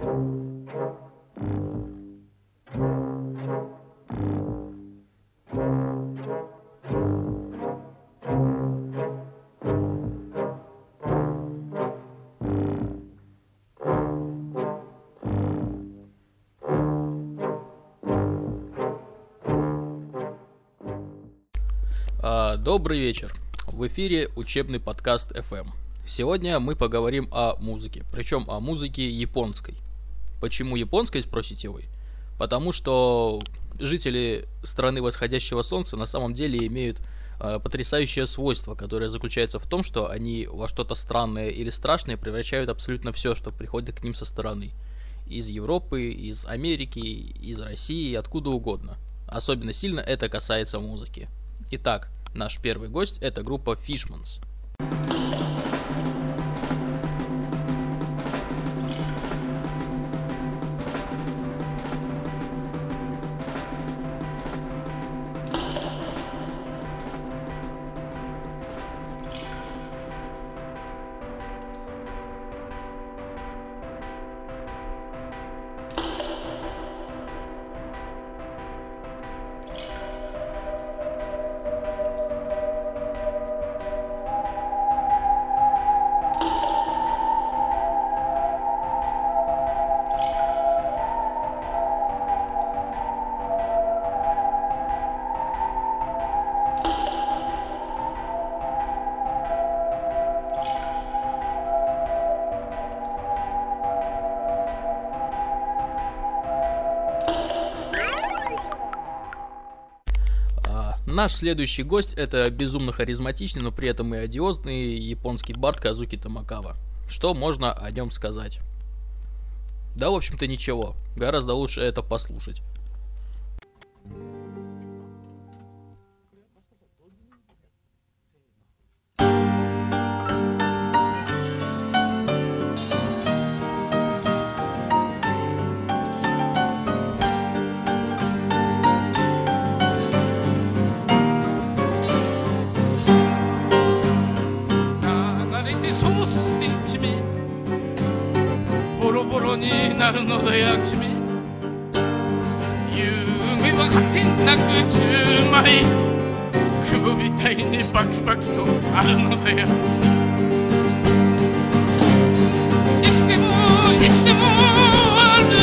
А, Добрый вечер. В эфире учебный подкаст FM. Сегодня мы поговорим о музыке, причем о музыке японской. Почему японской, спросите вы? Потому что жители страны восходящего солнца на самом деле имеют э, потрясающее свойство, которое заключается в том, что они во что-то странное или страшное превращают абсолютно все, что приходит к ним со стороны. Из Европы, из Америки, из России, откуда угодно. Особенно сильно это касается музыки. Итак, наш первый гость это группа Fishmans. Наш следующий гость это безумно харизматичный, но при этом и одиозный японский бард Казуки Тамакава. Что можно о нем сказать? Да, в общем-то, ничего. Гораздо лучше это послушать. になるのだよ君。夢は果てなく10枚。雲みたいにバクバクとあるのだよ。生きても生きてもある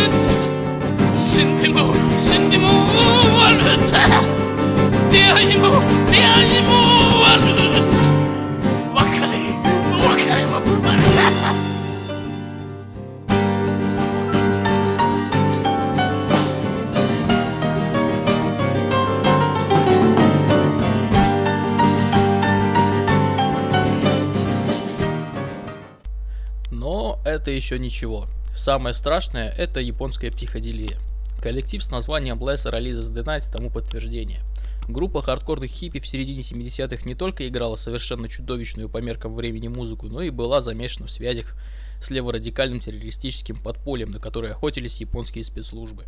это еще ничего. Самое страшное это японская психоделия. Коллектив с названием Bless Releases the Night тому подтверждение. Группа хардкорных хиппи в середине 70-х не только играла совершенно чудовищную по меркам времени музыку, но и была замешана в связях с леворадикальным террористическим подпольем, на которое охотились японские спецслужбы.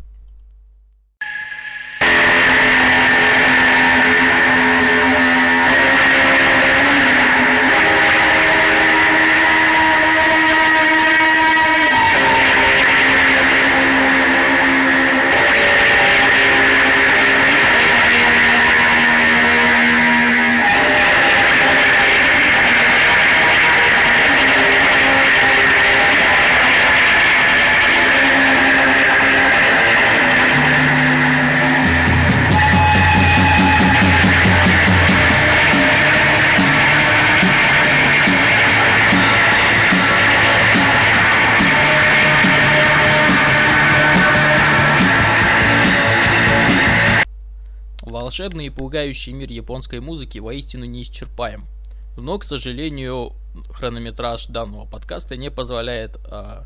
Волшебный и пугающий мир японской музыки воистину неисчерпаем. Но, к сожалению, хронометраж данного подкаста не позволяет а,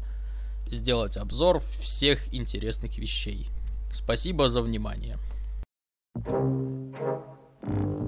сделать обзор всех интересных вещей. Спасибо за внимание. thank you